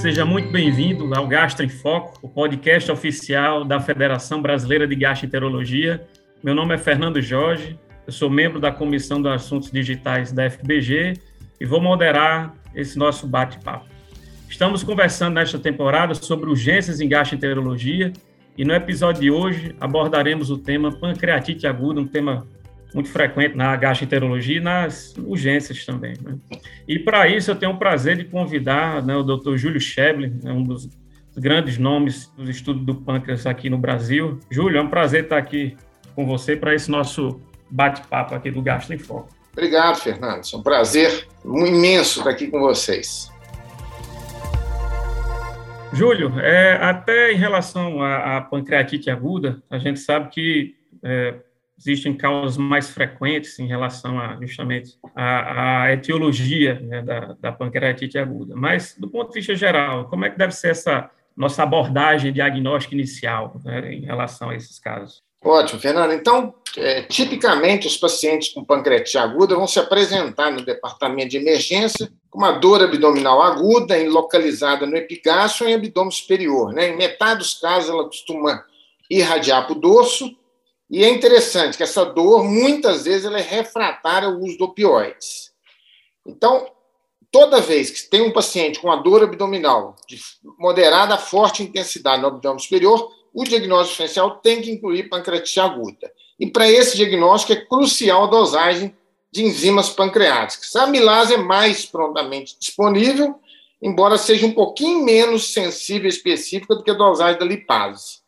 seja muito bem-vindo ao Gastro em Foco, o podcast oficial da Federação Brasileira de Gastroenterologia. Meu nome é Fernando Jorge, eu sou membro da Comissão dos Assuntos Digitais da FBG e vou moderar esse nosso bate-papo. Estamos conversando nesta temporada sobre urgências em gastroenterologia e no episódio de hoje abordaremos o tema pancreatite aguda, um tema muito frequente na gastroenterologia e nas urgências também. Né? E para isso eu tenho o prazer de convidar né, o Dr. Júlio Scheble, né, um dos grandes nomes do estudo do pâncreas aqui no Brasil. Júlio, é um prazer estar aqui com você para esse nosso bate-papo aqui do Gastro em Foco. Obrigado, Fernando. É um prazer imenso estar aqui com vocês. Júlio, é, até em relação à, à, pancreatite aguda, a gente sabe que é, existem causas mais frequentes em relação a justamente a, a etiologia né, da, da, pancreatite aguda. Mas, do ponto de vista geral, como é que deve ser essa nossa abordagem diagnóstica inicial né, em relação a esses casos? Ótimo, Fernando. Então, é, tipicamente, os pacientes com pancreatite aguda vão se apresentar no departamento de emergência com uma dor abdominal aguda, localizada no epigastro ou em abdômen superior. Né? Em metade dos casos, ela costuma irradiar para o dorso, e é interessante que essa dor, muitas vezes, ela é refratária ao uso de opioides. Então, toda vez que tem um paciente com uma dor abdominal de moderada a forte intensidade no abdômen superior, o diagnóstico diferencial tem que incluir pancreatite aguda. E para esse diagnóstico é crucial a dosagem de enzimas pancreáticas. A amilase é mais prontamente disponível, embora seja um pouquinho menos sensível e específica do que a dosagem da lipase.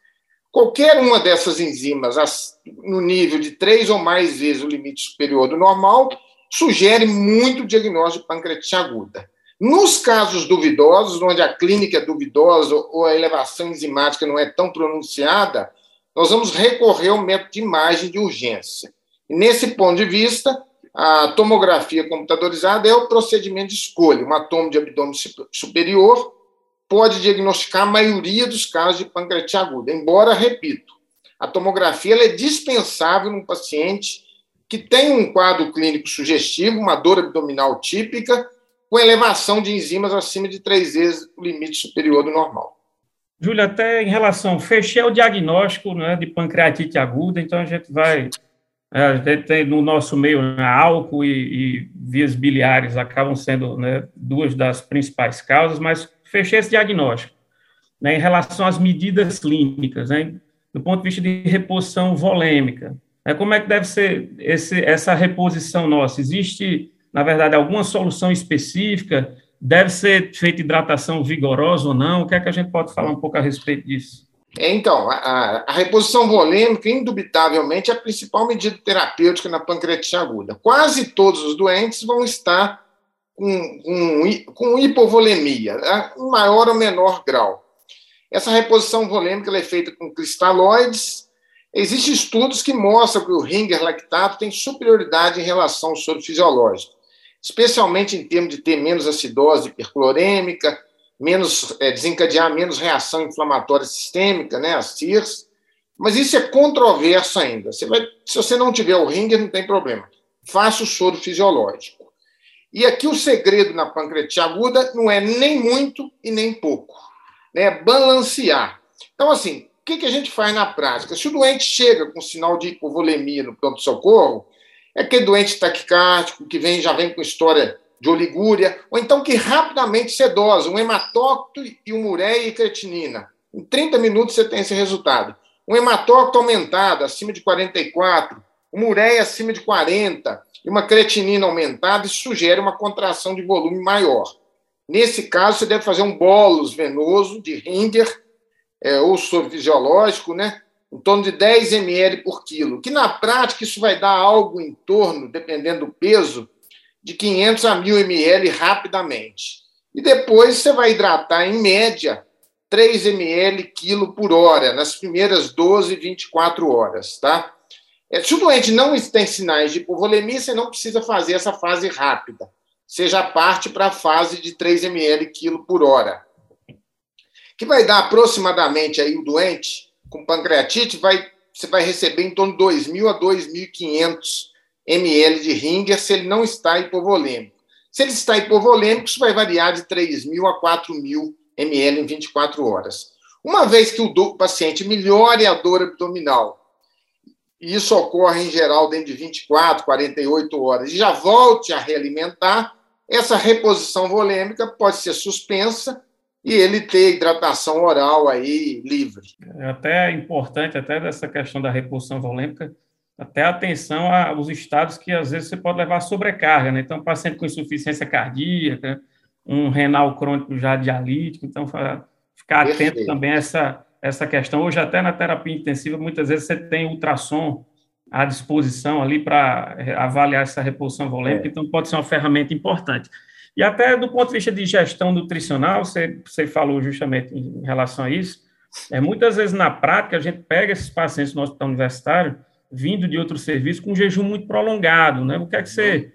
Qualquer uma dessas enzimas, no nível de três ou mais vezes o limite superior do normal, sugere muito diagnóstico de pancreatite aguda. Nos casos duvidosos, onde a clínica é duvidosa ou a elevação enzimática não é tão pronunciada, nós vamos recorrer ao método de imagem de urgência. Nesse ponto de vista, a tomografia computadorizada é o procedimento de escolha. Uma tomo de abdômen superior pode diagnosticar a maioria dos casos de pancreatite aguda. Embora, repito, a tomografia é dispensável num paciente que tem um quadro clínico sugestivo, uma dor abdominal típica, com elevação de enzimas acima de três vezes o limite superior do normal. Júlia, até em relação, fechei o diagnóstico né, de pancreatite aguda, então a gente vai, é, a gente tem no nosso meio né, álcool e, e, vias biliares acabam sendo né, duas das principais causas, mas fechei esse diagnóstico. Né, em relação às medidas clínicas, né, do ponto de vista de reposição volêmica, né, como é que deve ser esse, essa reposição nossa? Existe, na verdade, alguma solução específica? Deve ser feita hidratação vigorosa ou não? O que é que a gente pode falar um pouco a respeito disso? Então, a, a, reposição volêmica, indubitavelmente, é a principal medida terapêutica na pancreatite aguda. Quase todos os doentes vão estar com, com, com hipovolemia, né, em maior ou menor grau. Essa reposição volêmica é feita com cristalóides. Existem estudos que mostram que o ringer lactato tem superioridade em relação ao soro fisiológico, especialmente em termos de ter menos acidose hiperclorêmica, menos, é, desencadear menos reação inflamatória sistêmica, né, as CIRS. Mas isso é controverso ainda. Você vai, se você não tiver o ringer, não tem problema. Faça o soro fisiológico. E aqui o segredo na pancreatite aguda não é nem muito e nem pouco, né? é balancear. Então, assim, o que, que a gente faz na prática? Se o doente chega com sinal de hipovolemia no pronto-socorro, é aquele doente taquicárdico que vem, já vem com história de oligúria, ou então que rapidamente sedosa, um hematócito e uma ureia e creatinina. Em 30 minutos você tem esse resultado. Um hematócito aumentado, acima de 44, uma ureia acima de 40, e uma creatinina aumentada, isso sugere uma contração de volume maior. Nesse caso, você deve fazer um bolus venoso de Ringer, é, ou soro fisiológico, né? em torno de 10 ml por quilo, que na prática isso vai dar algo em torno, dependendo do peso, de 500 a 1000 ml rapidamente. E depois você vai hidratar, em média, 3 ml quilo por hora, nas primeiras 12, 24 horas, tá? É, se o doente não tem sinais de hipovolemia, você não precisa fazer essa fase rápida. Você já parte para a fase de 3 ml quilo por hora. Que vai dar aproximadamente aí o doente com pancreatite, vai, você vai receber em torno de 2.000 a 2.500 ml de Ringer se ele não está hipovolêmico. Se ele está hipovolêmico, isso vai variar de 3.000 a 4.000 ml em 24 horas. Uma vez que o paciente melhore a dor abdominal, e isso ocorre em geral dentro de 24, 48 horas, e já volte a realimentar, essa reposição volêmica pode ser suspensa e ele ter hidratação oral aí livre. É até importante, até dessa questão da reposição volêmica, até atenção aos estados que às vezes você pode levar sobrecarga, né? Então, paciente com insuficiência cardíaca, um renal crônico já dialítico, então ficar atento Perfeito. também a essa, essa questão. Hoje, até na terapia intensiva, muitas vezes você tem ultrassom à disposição ali para avaliar essa reposição volêmica, é. então pode ser uma ferramenta importante. E até do ponto de vista de gestão nutricional, você, você falou justamente em relação a isso, é, muitas vezes na prática a gente pega esses pacientes no hospital universitário vindo de outro serviço com um jejum muito prolongado, né? O que é que você,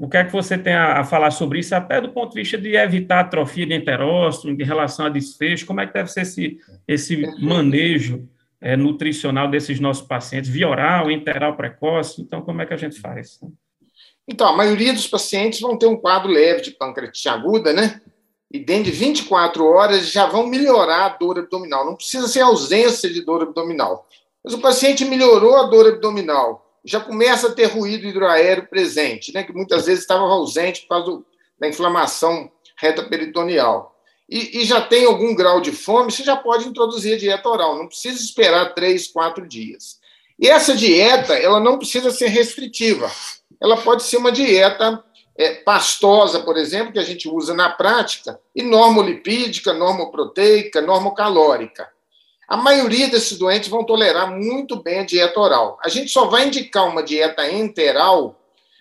o que é que você tem a, falar sobre isso, até do ponto de vista de evitar atrofia de enterócito, em relação a desfecho, como é que deve ser esse, esse manejo é, nutricional desses nossos pacientes, via oral, enteral precoce, então como é que a gente faz? Então, a maioria dos pacientes vão ter um quadro leve de pancreatite aguda, né? E dentro de 24 horas já vão melhorar a dor abdominal. Não precisa ser ausência de dor abdominal. Mas o paciente melhorou a dor abdominal, já começa a ter ruído hidroaéreo presente, né, que muitas vezes estava ausente por causa da inflamação reta peritoneal. E, e, já tem algum grau de fome, você já pode introduzir a dieta oral, não precisa esperar três, quatro dias. E essa dieta, ela não precisa ser restritiva, ela pode ser uma dieta é, pastosa, por exemplo, que a gente usa na prática, e normolipídica, normoproteica, normocalórica. A maioria desses doentes vão tolerar muito bem a dieta oral. A gente só vai indicar uma dieta enteral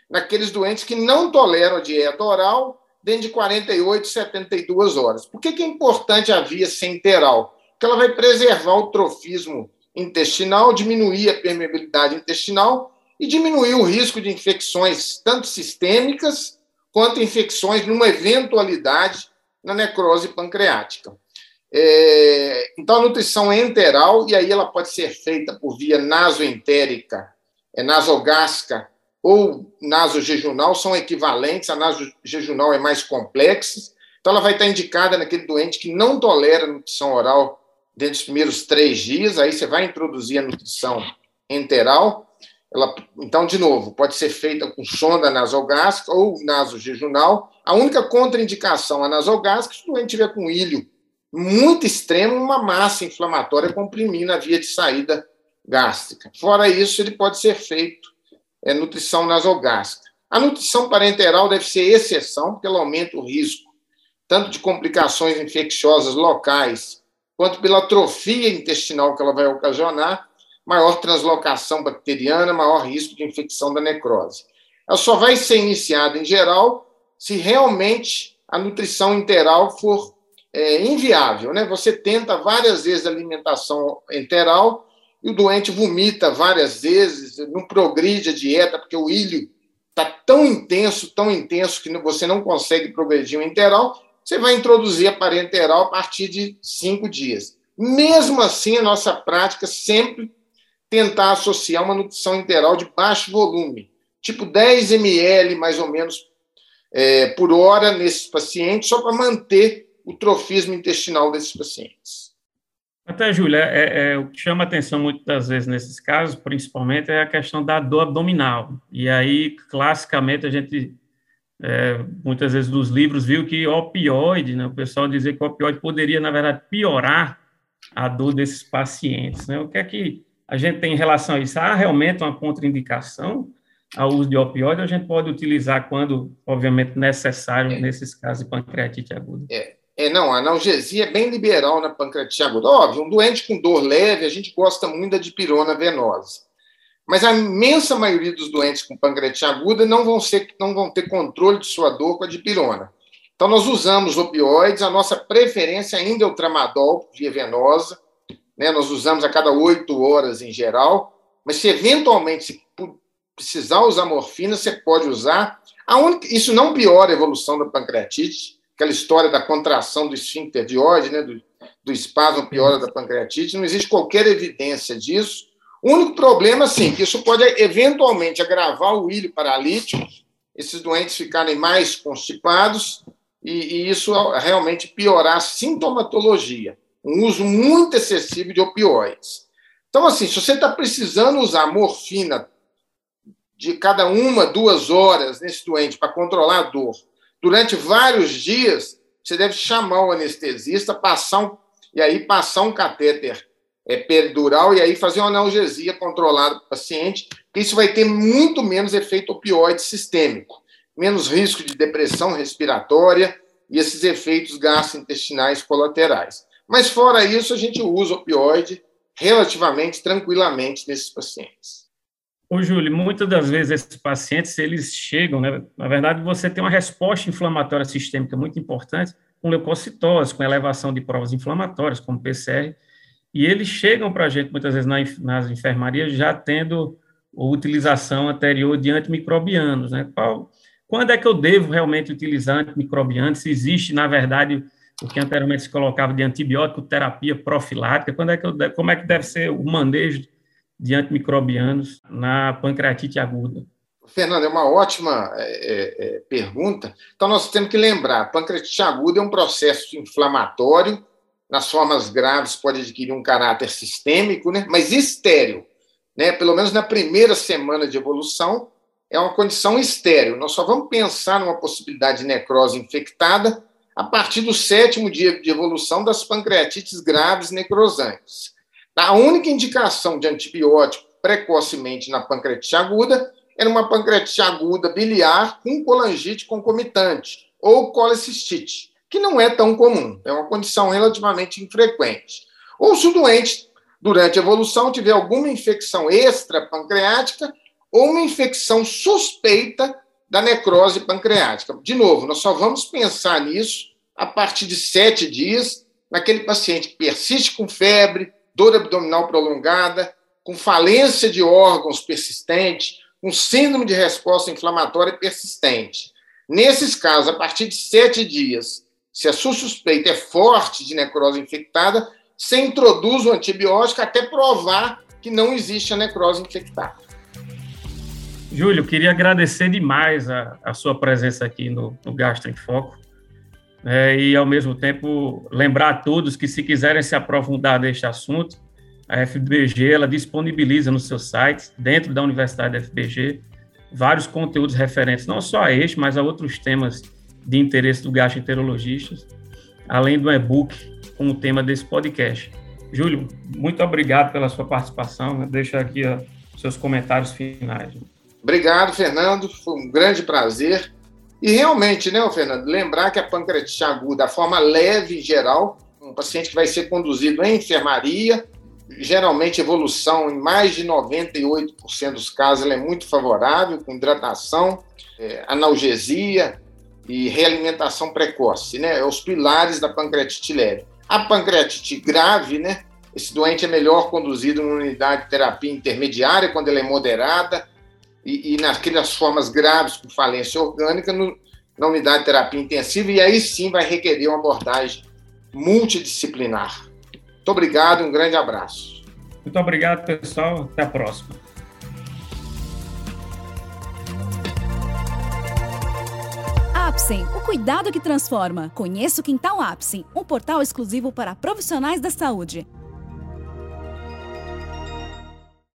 naqueles doentes que não toleram a dieta oral dentro de 48, 72 horas. Por que, que é importante a via enteral? Porque ela vai preservar o trofismo intestinal, diminuir a permeabilidade intestinal e diminuir o risco de infecções, tanto sistêmicas quanto infecções numa eventualidade na necrose pancreática. É, então, a nutrição é enteral, e aí ela pode ser feita por via nasoentérica, é, nasogástrica ou nasojejunal, são equivalentes, a nasojejunal é mais complexa, então ela vai estar indicada naquele doente que não tolera nutrição oral dentro dos primeiros três dias, aí você vai introduzir a nutrição enteral, ela, então, de novo, pode ser feita com sonda nasogástrica ou nasojejunal, a única contraindicação a nasogástrica se o doente tiver com ilho muito extremo, uma massa inflamatória comprimindo a via de saída gástrica. Fora isso, ele pode ser feito é, nutrição nasogástrica. A nutrição parenteral deve ser exceção, porque ela aumenta o risco tanto de complicações infecciosas locais, quanto pela atrofia intestinal que ela vai ocasionar, maior translocação bacteriana, maior risco de infecção da necrose. Ela só vai ser iniciada, em geral, se realmente a nutrição interal for é, inviável. Né? Você tenta várias vezes alimentação enteral e o doente vomita várias vezes, não progride a dieta, porque o ilho está tão intenso, tão intenso, que você não consegue progredir o enteral, você vai introduzir a parenteral a partir de cinco dias. Mesmo assim, a nossa prática sempre tentar associar uma nutrição enteral de baixo volume, tipo 10 ml mais ou menos é, por hora nesses pacientes, só para manter o trofismo intestinal desses pacientes. Até, Júlia, é, é, o que chama atenção muitas vezes nesses casos, principalmente, é a questão da dor abdominal. E aí, classicamente, a gente, é, muitas vezes dos livros, viu que opioide, né, o pessoal dizia que o opioide poderia, na verdade, piorar a dor desses pacientes. Né? O que é que a gente tem em relação a isso? Há realmente uma contraindicação ao uso de opioide? A gente pode utilizar quando, obviamente, necessário, é. nesses casos de pancreatite aguda? É. É, não, a analgesia é bem liberal na pancreatite aguda. Óbvio, um doente com dor leve, a gente gosta muito da dipirona venosa. Mas a imensa maioria dos doentes com pancreatite aguda não vão, ser, não vão ter controle de sua dor com a dipirona. Então, nós usamos opioides, a nossa preferência ainda é o tramadol, via venosa, né? nós usamos a cada oito horas em geral, mas se eventualmente se precisar usar morfina, você pode usar. A única, isso não piora a evolução da pancreatite, aquela história da contração do esfíncter de Ode, né, do, do espasmo piora da pancreatite, não existe qualquer evidência disso. O único problema, sim, que isso pode eventualmente agravar o ilho paralítico, esses doentes ficarem mais constipados e, e isso realmente piorar a sintomatologia. Um uso muito excessivo de opioides. Então, assim, se você está precisando usar morfina de cada uma, duas horas nesse doente para controlar a dor durante vários dias, você deve chamar o anestesista, passar um, e aí passar um catéter é, peridural e aí fazer uma analgesia controlada para o paciente, que isso vai ter muito menos efeito opioide sistêmico, menos risco de depressão respiratória e esses efeitos gastrointestinais colaterais. Mas fora isso, a gente usa opioide relativamente tranquilamente nesses pacientes. Ô, Júlio, muitas das vezes esses pacientes, eles chegam, né? Na verdade, você tem uma resposta inflamatória sistêmica muito importante, com leucocitose, com elevação de provas inflamatórias, como PCR, e eles chegam para a gente, muitas vezes, nas enfermarias, já tendo utilização anterior de antimicrobianos, né? Quando é que eu devo realmente utilizar antimicrobianos? Se existe, na verdade, o que anteriormente se colocava de antibiótico, terapia profilática, quando é que eu, como é que deve ser o manejo de antimicrobianos na pancreatite aguda? Fernando, é uma ótima é, é, é, pergunta. Então, nós temos que lembrar: pancreatite aguda é um processo inflamatório, nas formas graves pode adquirir um caráter sistêmico, né? mas estéreo. Né? Pelo menos na primeira semana de evolução, é uma condição estéreo. Nós só vamos pensar numa possibilidade de necrose infectada a partir do sétimo dia de evolução das pancreatites graves necrosantes. A única indicação de antibiótico precocemente na pancreatite aguda era uma pancreatite aguda biliar com colangite concomitante ou colecistite, que não é tão comum, é uma condição relativamente infrequente. Ou se o doente, durante a evolução, tiver alguma infecção extrapancreática ou uma infecção suspeita da necrose pancreática. De novo, nós só vamos pensar nisso a partir de sete dias, naquele paciente que persiste com febre, dor abdominal prolongada, com falência de órgãos persistente, com síndrome de resposta inflamatória persistente. Nesses casos, a partir de sete dias, se a sua suspeita é forte de necrose infectada, você introduz o antibiótico até provar que não existe a necrose infectada. Júlio, queria agradecer demais a, a sua presença aqui no, no Gastro em Foco. É, e, ao mesmo tempo, lembrar a todos que, se quiserem se aprofundar neste assunto, a FBG ela disponibiliza no seu site, dentro da Universidade da FBG, vários conteúdos referentes, não só a este, mas a outros temas de interesse do gastroenterologista, além do e-book com o tema desse podcast. Júlio, muito obrigado pela sua participação. Deixa aqui ó, seus comentários finais. Obrigado, Fernando. Foi um grande prazer. E realmente, né, Fernando, lembrar que a pancreatite aguda, a forma leve em geral, um paciente que vai ser conduzido em enfermaria, geralmente evolução em mais de 98% dos casos ela é muito favorável, com hidratação, é, analgesia e realimentação precoce, né? É os pilares da pancreatite leve. A pancreatite grave, né? Esse doente é melhor conduzido numa unidade de terapia intermediária, quando ela é moderada, e, e naquelas formas graves com falência orgânica no, na unidade de terapia intensiva, e aí sim vai requerer uma abordagem multidisciplinar. Muito obrigado e um grande abraço. Muito obrigado, pessoal. Até a próxima. Apsen, o cuidado que transforma. Conheça o Quintal Apsen, um portal exclusivo para profissionais da saúde.